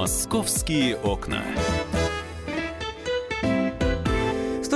Московские окна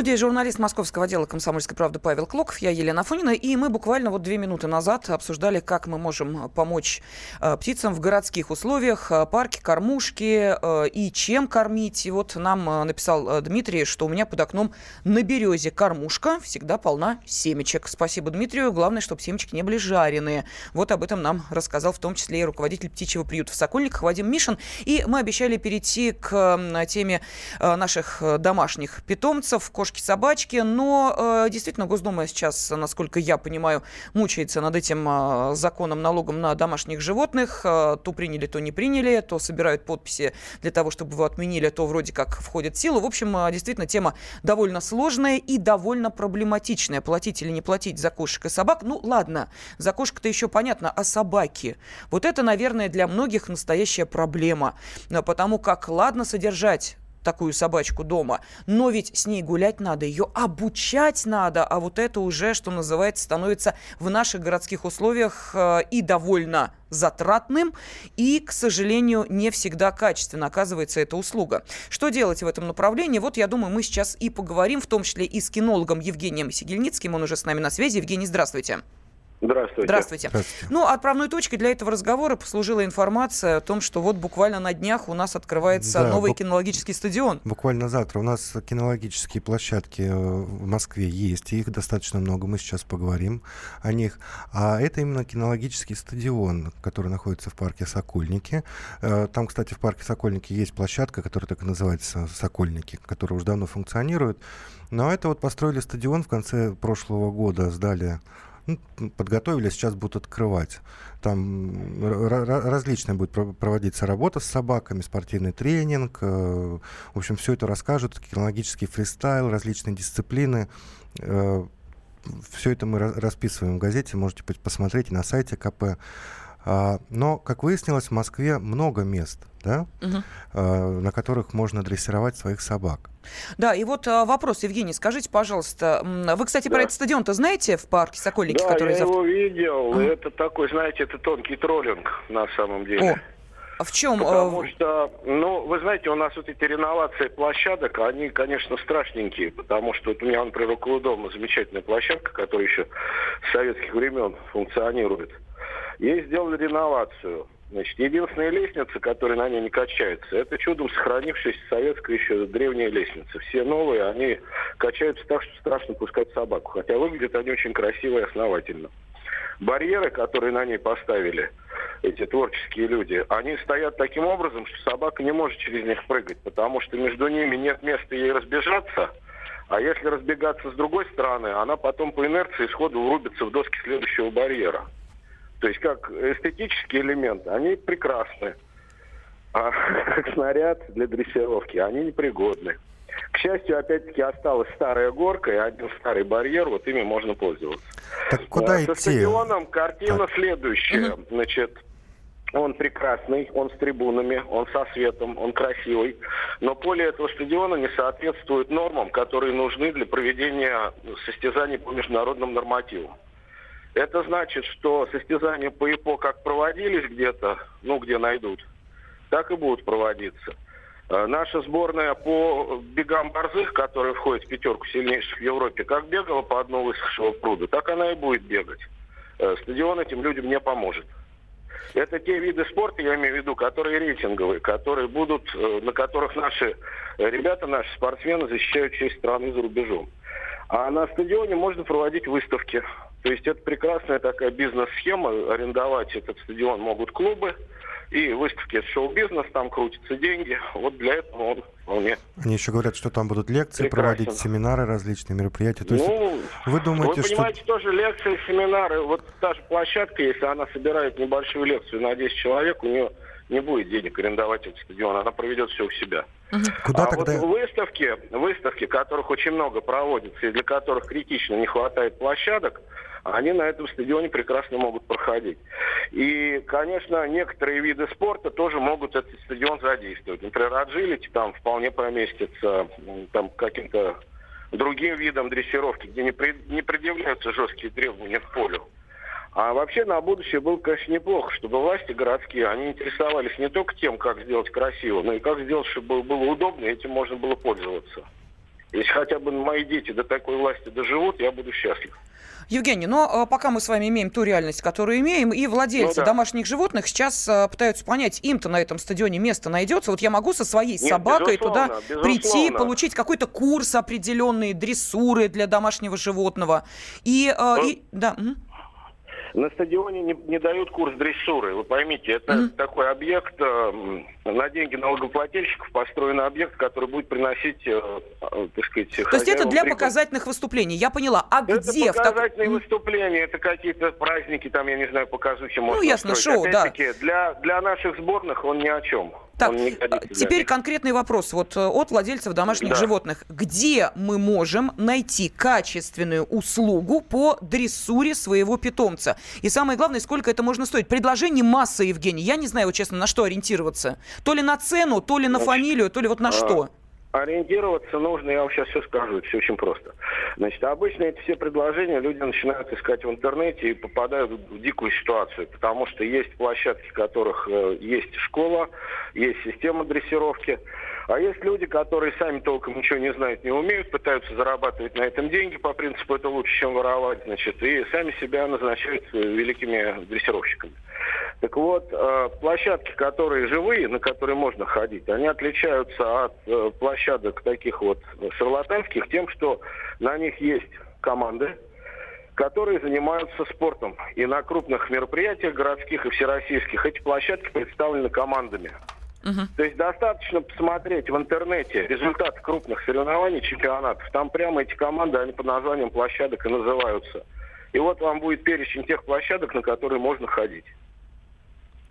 студии журналист московского отдела «Комсомольской правды» Павел Клоков, я Елена Афонина, и мы буквально вот две минуты назад обсуждали, как мы можем помочь э, птицам в городских условиях, э, парки, кормушки э, и чем кормить. И вот нам э, написал э, Дмитрий, что у меня под окном на березе кормушка всегда полна семечек. Спасибо Дмитрию, главное, чтобы семечки не были жареные. Вот об этом нам рассказал в том числе и руководитель птичьего приюта в Сокольниках Вадим Мишин. И мы обещали перейти к теме э, наших э, домашних питомцев, кошки, собачки. Но э, действительно Госдума сейчас, насколько я понимаю, мучается над этим э, законом налогом на домашних животных. Э, то приняли, то не приняли, то собирают подписи для того, чтобы его отменили, то вроде как входит в силу. В общем, действительно тема довольно сложная и довольно проблематичная. Платить или не платить за кошек и собак. Ну ладно, за кошек-то еще понятно, а собаки? Вот это, наверное, для многих настоящая проблема. Потому как ладно содержать такую собачку дома. Но ведь с ней гулять надо, ее обучать надо, а вот это уже, что называется, становится в наших городских условиях э, и довольно затратным, и, к сожалению, не всегда качественно оказывается эта услуга. Что делать в этом направлении? Вот, я думаю, мы сейчас и поговорим, в том числе и с кинологом Евгением Сигельницким. Он уже с нами на связи. Евгений, здравствуйте. Здравствуйте. Здравствуйте. Здравствуйте. Ну, отправной точкой для этого разговора послужила информация о том, что вот буквально на днях у нас открывается да, новый бу- кинологический стадион. Буквально завтра. У нас кинологические площадки э, в Москве есть, и их достаточно много. Мы сейчас поговорим о них. А это именно кинологический стадион, который находится в парке Сокольники. Э, там, кстати, в парке Сокольники есть площадка, которая так и называется Сокольники, которая уже давно функционирует. Но это вот построили стадион в конце прошлого года, сдали ну, подготовили, сейчас будут открывать. Там различная будет проводиться работа с собаками, спортивный тренинг. Э, в общем, все это расскажут, кинологический фристайл, различные дисциплины. Э, все это мы расписываем в газете, можете посмотреть на сайте КП. А, но, как выяснилось, в Москве много мест, да, угу. на которых можно дрессировать своих собак. Да, и вот а, вопрос, Евгений, скажите, пожалуйста, вы, кстати, да. про этот стадион-то знаете в парке Сокольники? Да, который я завтра... его видел. Mm. Это такой, знаете, это тонкий троллинг на самом деле. О. А в чем? Потому что, ну, вы знаете, у нас вот эти реновации площадок, они, конечно, страшненькие, потому что вот у меня, например, около дома замечательная площадка, которая еще с советских времен функционирует. Ей сделали реновацию. Значит, единственная лестница, которая на ней не качается, это чудом сохранившаяся советская еще древняя лестница. Все новые, они качаются так, что страшно пускать собаку. Хотя выглядят они очень красиво и основательно. Барьеры, которые на ней поставили, эти творческие люди, они стоят таким образом, что собака не может через них прыгать, потому что между ними нет места ей разбежаться, а если разбегаться с другой стороны, она потом по инерции сходу урубится в доски следующего барьера. То есть как эстетический элемент, они прекрасны. А как снаряд для дрессировки, они непригодны. К счастью, опять-таки осталась старая горка и один старый барьер, вот ими можно пользоваться. Так куда идти? Со стадионом картина так. следующая. Угу. Значит, он прекрасный, он с трибунами, он со светом, он красивый. Но поле этого стадиона не соответствует нормам, которые нужны для проведения состязаний по международным нормативам. Это значит, что состязания по ИПО как проводились где-то, ну, где найдут, так и будут проводиться. Э, наша сборная по бегам борзых, которая входит в пятерку сильнейших в Европе, как бегала по одному высохшего пруда, так она и будет бегать. Э, стадион этим людям не поможет. Это те виды спорта, я имею в виду, которые рейтинговые, которые будут, э, на которых наши ребята, наши спортсмены защищают честь страны за рубежом. А на стадионе можно проводить выставки. То есть это прекрасная такая бизнес-схема. Арендовать этот стадион могут клубы. И выставки это шоу-бизнес, там крутятся деньги. Вот для этого он вполне. Они еще говорят, что там будут лекции прекрасен. проводить, семинары, различные мероприятия. То есть ну, вы думаете, вы понимаете, что... тоже лекции, семинары. Вот та же площадка, если она собирает небольшую лекцию на 10 человек, у нее не будет денег арендовать этот стадион, она проведет все у себя. Куда а тогда... вот выставки, выставки, которых очень много проводится и для которых критично не хватает площадок, они на этом стадионе прекрасно могут проходить. И, конечно, некоторые виды спорта тоже могут этот стадион задействовать. Например, аджилити там вполне поместится там каким-то другим видом дрессировки, где не, при, не предъявляются жесткие требования к полю. А вообще на будущее было, конечно, неплохо, чтобы власти городские, они интересовались не только тем, как сделать красиво, но и как сделать, чтобы было удобно, и этим можно было пользоваться. Если хотя бы мои дети до такой власти доживут, я буду счастлив. Евгений, но э, пока мы с вами имеем ту реальность, которую имеем, и владельцы ну, да. домашних животных сейчас а, пытаются понять, им-то на этом стадионе место найдется. Вот я могу со своей Нет, собакой туда безусловно. прийти, получить какой-то курс определенный, дрессуры для домашнего животного. И, э, ну, и да. Угу. На стадионе не, не дают курс дрессуры. Вы поймите, это mm-hmm. такой объект э, на деньги налогоплательщиков построенный объект, который будет приносить, э, э, так сказать, То есть это для прибыль. показательных выступлений. Я поняла. А это где? показательные так... выступления, это какие-то праздники, там, я не знаю, показухи можно Ну, ясно, шоу, да. Для, для наших сборных он ни о чем. Так, теперь конкретный вопрос вот э, от владельцев домашних да. животных. Где мы можем найти качественную услугу по дрессуре своего питомца? И самое главное, сколько это можно стоить? Предложений масса, Евгений. Я не знаю, честно, на что ориентироваться. То ли на цену, то ли на Значит, фамилию, то ли вот на а, что. Ориентироваться нужно, я вам сейчас все скажу, все очень просто. Значит, обычно эти все предложения люди начинают искать в интернете и попадают в дикую ситуацию, потому что есть площадки, в которых э, есть школа, есть система дрессировки, а есть люди, которые сами толком ничего не знают, не умеют, пытаются зарабатывать на этом деньги по принципу это лучше, чем воровать, значит, и сами себя назначают э, великими дрессировщиками. Так вот, э, площадки, которые живые, на которые можно ходить, они отличаются от э, площадок таких вот шарлатанских тем, что на них есть команды, которые занимаются спортом. И на крупных мероприятиях городских и всероссийских эти площадки представлены командами. Угу. То есть достаточно посмотреть в интернете результаты крупных соревнований, чемпионатов. Там прямо эти команды, они под названием площадок и называются. И вот вам будет перечень тех площадок, на которые можно ходить.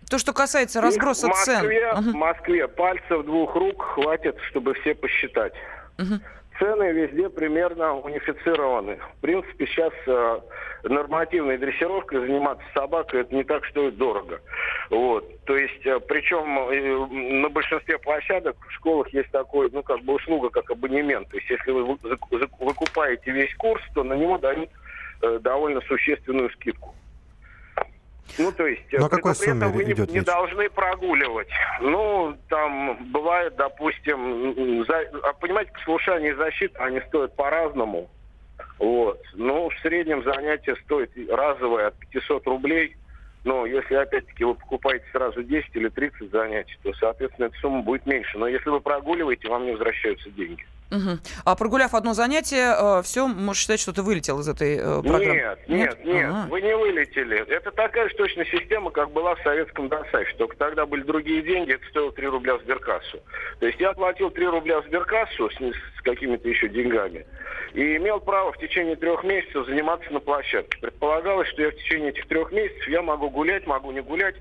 То, что касается разброса в Москве, цен. В Москве пальцев двух рук хватит, чтобы все посчитать. Угу. Цены везде примерно унифицированы. В принципе, сейчас э, нормативной дрессировкой заниматься собакой это не так стоит дорого. Вот. То есть, э, причем э, на большинстве площадок в школах есть такой, ну, как бы услуга, как абонемент. То есть, если вы выкупаете весь курс, то на него дают э, довольно существенную скидку. Ну, то есть, Но при, какой этом вы идет не, не должны прогуливать. Ну, там бывает, допустим, за, а, понимаете, послушание и защита, они стоят по-разному. Вот. Ну, в среднем занятие стоит разовое от 500 рублей. Но если, опять-таки, вы покупаете сразу 10 или 30 занятий, то, соответственно, эта сумма будет меньше. Но если вы прогуливаете, вам не возвращаются деньги. Угу. А прогуляв одно занятие, э, все, можно считать, что ты вылетел из этой э, программы? Нет, нет, нет, ага. вы не вылетели. Это такая же точно система, как была в советском ДОСАФе. Только тогда были другие деньги, это стоило 3 рубля в сберкассу. То есть я платил 3 рубля в сберкассу с, с какими-то еще деньгами и имел право в течение трех месяцев заниматься на площадке. Предполагалось, что я в течение этих трех месяцев я могу гулять, могу не гулять,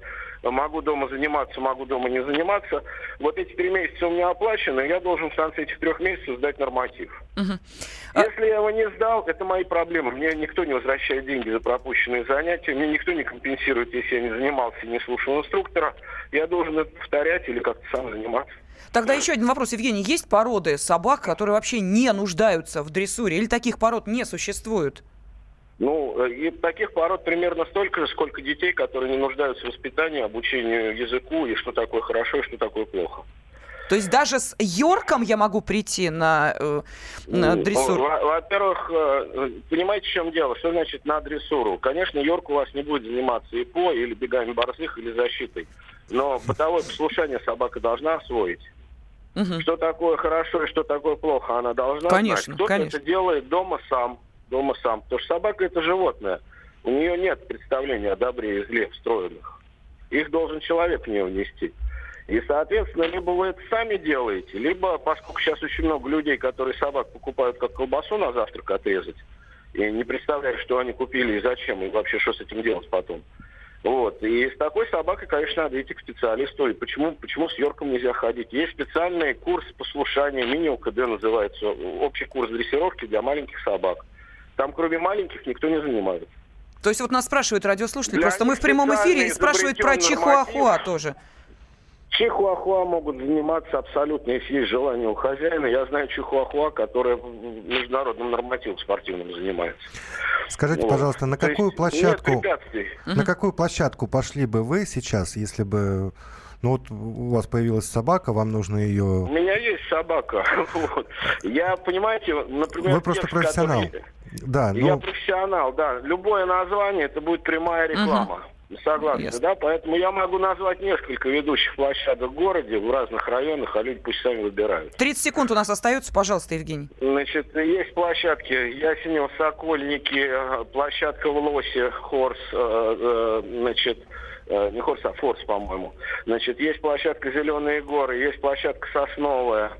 могу дома заниматься, могу дома не заниматься. Вот эти три месяца у меня оплачены, я должен в конце этих трех месяцев сдать норматив. Угу. Если я его не сдал, это мои проблемы. Мне никто не возвращает деньги за пропущенные занятия, мне никто не компенсирует, если я не занимался и не слушал инструктора. Я должен это повторять или как-то сам заниматься. Тогда еще один вопрос, Евгений. Есть породы собак, которые вообще не нуждаются в дрессуре? Или таких пород не существует? Ну, э, и таких пород примерно столько же, сколько детей, которые не нуждаются в воспитании, обучению языку, и что такое хорошо, и что такое плохо. То есть даже с Йорком я могу прийти на, э, на ну, дрессуру? Во-первых, э, понимаете, в чем дело? Что значит на дрессуру? Конечно, Йорк у вас не будет заниматься и по, или бегами борзых, или защитой. Но бытовое послушание собака должна освоить. Угу. Что такое хорошо и что такое плохо, она должна конечно, знать. Кто-то конечно. это делает дома сам дома сам. Потому что собака это животное. У нее нет представления о добре и зле встроенных. Их должен человек в нее внести. И, соответственно, либо вы это сами делаете, либо, поскольку сейчас очень много людей, которые собак покупают как колбасу на завтрак отрезать, и не представляют, что они купили и зачем, и вообще что с этим делать потом. Вот. И с такой собакой, конечно, надо идти к специалисту. И почему, почему с Йорком нельзя ходить? Есть специальный курс послушания, мини-УКД называется, общий курс дрессировки для маленьких собак. Там кроме маленьких никто не занимается. То есть вот нас спрашивают радиослушатели, Для просто мы в прямом эфире и спрашивают про чихуахуа тоже. Чихуахуа могут заниматься абсолютно, если есть желание у хозяина. Я знаю чихуахуа, которая международным нормативом спортивным занимается. Скажите, вот. пожалуйста, на какую есть площадку... На какую площадку пошли бы вы сейчас, если бы ну вот у вас появилась собака, вам нужно ее... У меня есть собака. вот. Я, понимаете, например... Вы просто профессионал. Который... Да, ну... Я профессионал, да. Любое название, это будет прямая реклама. Угу. Согласны, yes. да? Поэтому я могу назвать несколько ведущих площадок в городе, в разных районах, а люди пусть сами выбирают. 30 секунд у нас остается, пожалуйста, Евгений. Значит, есть площадки Ясенево, Сокольники, э, площадка в Лосе, Хорс, э, э, значит, не Хорс, а Форс, по-моему. Значит, есть площадка Зеленые горы, есть площадка Сосновая,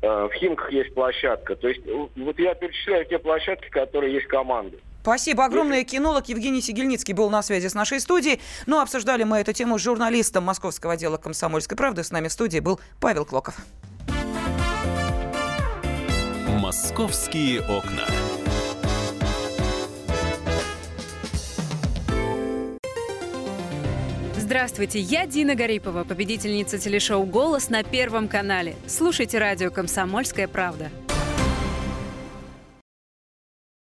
в Химках есть площадка. То есть вот я перечисляю те площадки, которые есть команды. Спасибо огромное. Кинолог Евгений Сигельницкий был на связи с нашей студией. Ну, обсуждали мы эту тему с журналистом Московского отдела «Комсомольской правды». С нами в студии был Павел Клоков. «Московские окна». Здравствуйте, я Дина Гарипова, победительница телешоу «Голос» на Первом канале. Слушайте радио «Комсомольская правда».